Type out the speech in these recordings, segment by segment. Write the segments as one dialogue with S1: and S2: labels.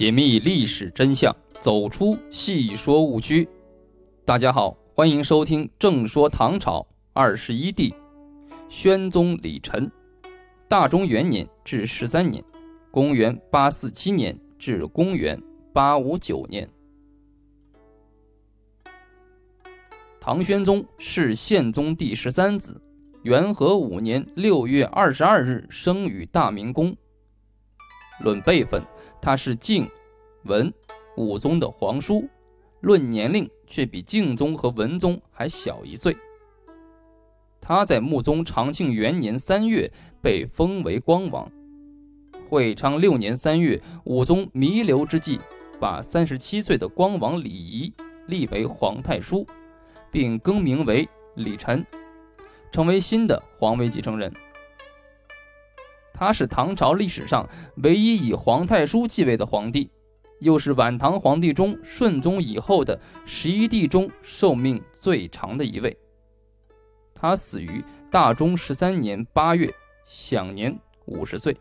S1: 解密历史真相，走出戏说误区。大家好，欢迎收听《正说唐朝二十一帝》，宣宗李忱，大中元年至十三年，公元八四七年至公元八五九年。唐宣宗是宪宗第十三子，元和五年六月二十二日生于大明宫。论辈分，他是晋、文、武宗的皇叔；论年龄，却比敬宗和文宗还小一岁。他在穆宗长庆元年三月被封为光王。会昌六年三月，武宗弥留之际，把三十七岁的光王李仪立为皇太叔，并更名为李忱，成为新的皇位继承人。他是唐朝历史上唯一以皇太叔继位的皇帝，又是晚唐皇帝中顺宗以后的十一帝中寿命最长的一位。他死于大中十三年八月，享年五十岁。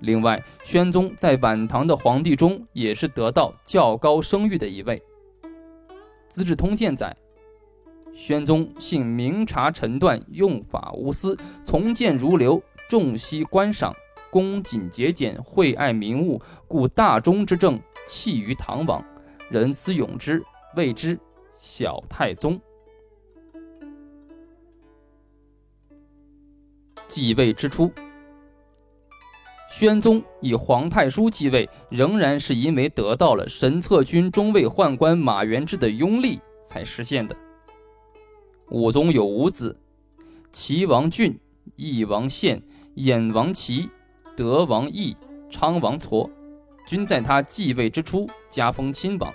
S1: 另外，宣宗在晚唐的皇帝中也是得到较高声誉的一位。《资治通鉴》载。宣宗性明察臣断，用法无私，从谏如流，重惜观赏，恭谨节俭，惠爱民物，故大中之政弃于唐王，人思永之，谓之小太宗。继位之初，宣宗以皇太叔继位，仍然是因为得到了神策军中尉宦官马元志的拥立才实现的。武宗有五子：齐王俊、义王宪、衍王齐、德王义、昌王痤，均在他继位之初加封亲王。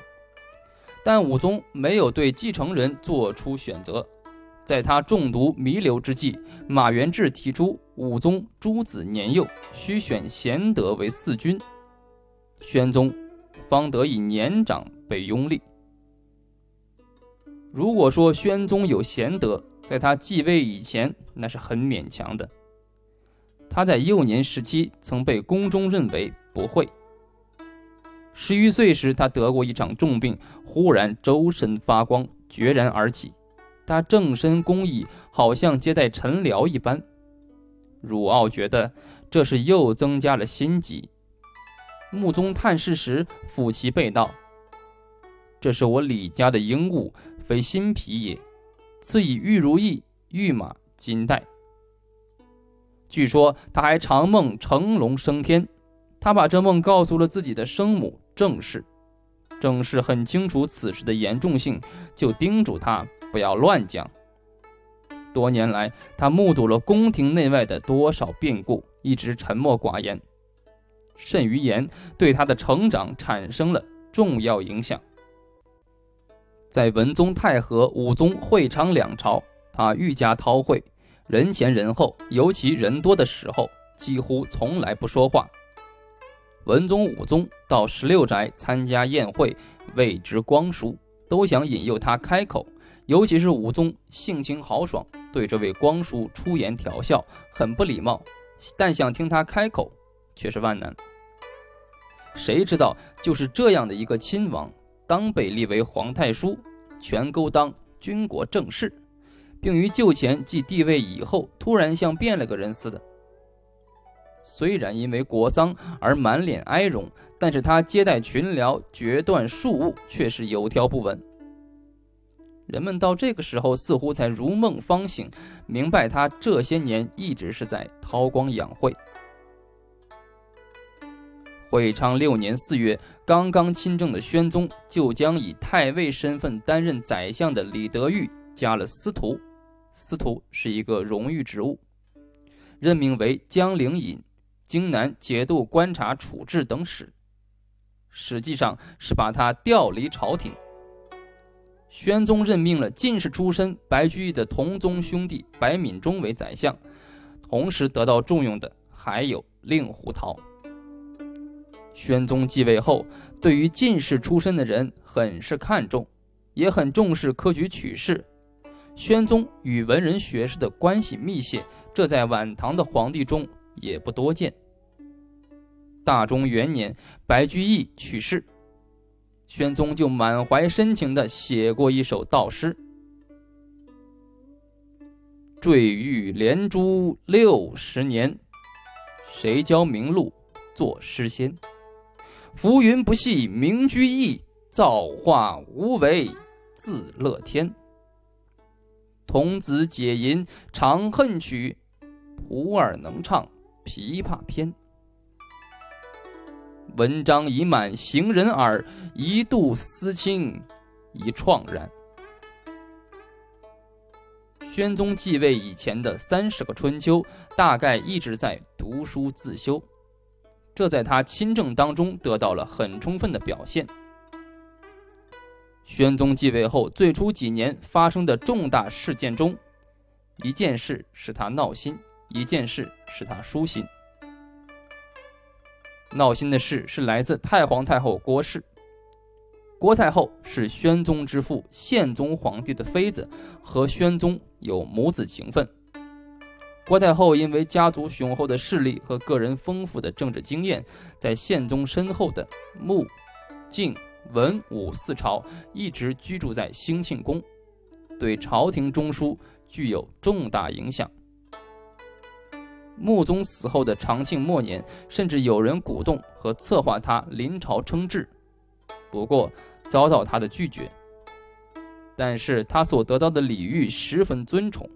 S1: 但武宗没有对继承人做出选择。在他中毒弥留之际，马元志提出武宗诸子年幼，需选贤德为嗣君，宣宗方得以年长被拥立。如果说宣宗有贤德，在他继位以前，那是很勉强的。他在幼年时期曾被宫中认为不会。十余岁时，他得过一场重病，忽然周身发光，决然而起。他正身恭义，好像接待臣僚一般。汝傲觉得这是又增加了心疾。穆宗探视时，抚其背道：“这是我李家的鹦鹉。”非新皮也，赐以玉如意、玉马、金带。据说他还长梦成龙升天，他把这梦告诉了自己的生母郑氏。郑氏很清楚此事的严重性，就叮嘱他不要乱讲。多年来，他目睹了宫廷内外的多少变故，一直沉默寡言，甚于言对他的成长产生了重要影响。在文宗太和、武宗会昌两朝，他愈加韬晦，人前人后，尤其人多的时候，几乎从来不说话。文宗、武宗到十六宅参加宴会，谓之光叔，都想引诱他开口。尤其是武宗性情豪爽，对这位光叔出言调笑，很不礼貌，但想听他开口却是万难。谁知道，就是这样的一个亲王。当被立为皇太叔，全勾当军国正事，并于就前继帝位以后，突然像变了个人似的。虽然因为国丧而满脸哀容，但是他接待群僚、决断庶务，却是有条不紊。人们到这个时候似乎才如梦方醒，明白他这些年一直是在韬光养晦。会昌六年四月，刚刚亲政的宣宗就将以太尉身份担任宰相的李德裕加了司徒，司徒是一个荣誉职务，任命为江陵尹、荆南节度观察处置等使，实际上是把他调离朝廷。宣宗任命了进士出身白居易的同宗兄弟白敏中为宰相，同时得到重用的还有令狐桃。宣宗继位后，对于进士出身的人很是看重，也很重视科举取士。宣宗与文人学士的关系密切，这在晚唐的皇帝中也不多见。大中元年，白居易去世，宣宗就满怀深情地写过一首悼诗：“坠玉连珠六十年，谁教名禄作诗仙？浮云不系名居易，造化无为自乐天。童子解吟长恨曲，胡儿能唱琵琶篇。”文章已满行人耳，一度思亲已怆然。宣宗继位以前的三十个春秋，大概一直在读书自修，这在他亲政当中得到了很充分的表现。宣宗继位后最初几年发生的重大事件中，一件事使他闹心，一件事使他舒心。闹心的事是来自太皇太后郭氏。郭太后是宣宗之父宪宗皇帝的妃子，和宣宗有母子情分。郭太后因为家族雄厚的势力和个人丰富的政治经验，在宪宗身后的穆、敬、文、武四朝一直居住在兴庆宫，对朝廷中枢具有重大影响。穆宗死后的长庆末年，甚至有人鼓动和策划他临朝称制，不过遭到他的拒绝。但是他所得到的礼遇十分尊崇。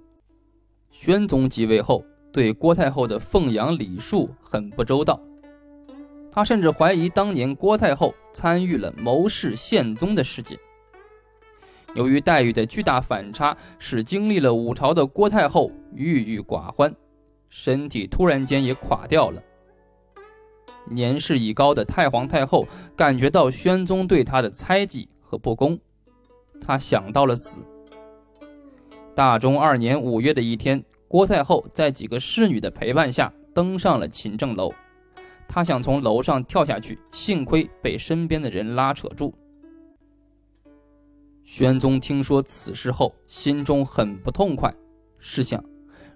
S1: 宣宗即位后，对郭太后的奉养礼数很不周到，他甚至怀疑当年郭太后参与了谋弑宪宗的事件。由于待遇的巨大反差，使经历了五朝的郭太后郁郁寡欢。身体突然间也垮掉了。年事已高的太皇太后感觉到宣宗对她的猜忌和不公，她想到了死。大中二年五月的一天，郭太后在几个侍女的陪伴下登上了勤政楼，他想从楼上跳下去，幸亏被身边的人拉扯住。宣宗听说此事后，心中很不痛快，试想。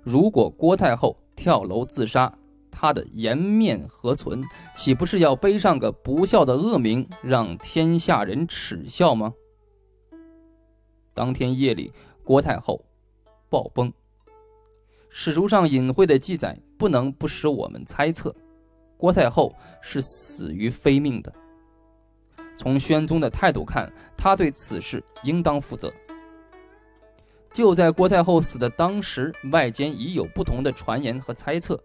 S1: 如果郭太后跳楼自杀，她的颜面何存？岂不是要背上个不孝的恶名，让天下人耻笑吗？当天夜里，郭太后暴崩。史书上隐晦的记载，不能不使我们猜测，郭太后是死于非命的。从宣宗的态度看，他对此事应当负责。就在郭太后死的当时，外间已有不同的传言和猜测。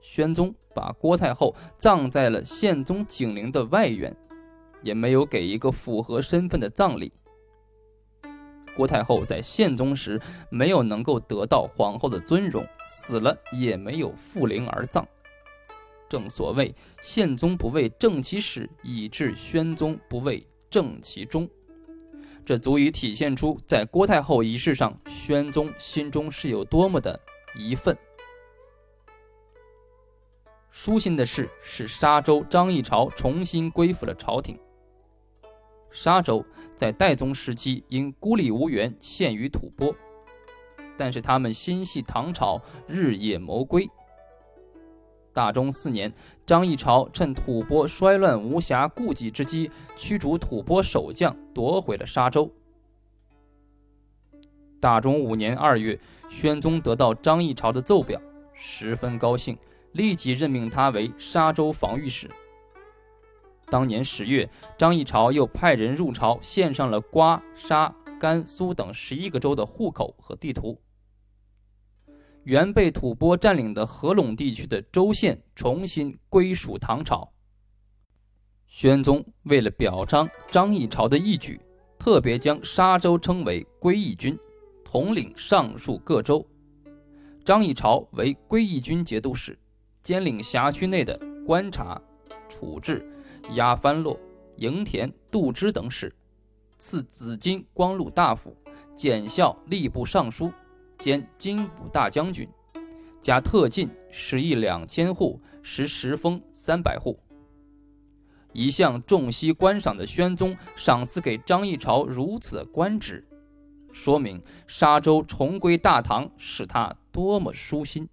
S1: 宣宗把郭太后葬在了宪宗景陵的外院，也没有给一个符合身份的葬礼。郭太后在宪宗时没有能够得到皇后的尊荣，死了也没有复灵而葬。正所谓宪宗不为正其始，以致宣宗不为正其终。这足以体现出，在郭太后仪式上，宣宗心中是有多么的疑愤。舒心的事是沙州张议潮重新归附了朝廷。沙州在代宗时期因孤立无援，陷于吐蕃，但是他们心系唐朝，日夜谋归。大中四年，张议潮趁吐蕃衰乱无暇顾及之机，驱逐吐蕃守将，夺回了沙州。大中五年二月，宣宗得到张议潮的奏表，十分高兴，立即任命他为沙州防御使。当年十月，张议潮又派人入朝，献上了瓜、沙、甘肃等十一个州的户口和地图。原被吐蕃占领的合陇地区的州县重新归属唐朝。宣宗为了表彰张议潮的义举，特别将沙州称为归义军，统领上述各州。张议潮为归义军节度使，兼领辖区内的观察、处置、压番落、营田、度支等事，赐紫金光禄大夫，检校吏部尚书。兼金武大将军，加特进十亿两千户，食十封三百户。一向重惜官赏的宣宗，赏赐给张议潮如此官职，说明沙州重归大唐，使他多么舒心。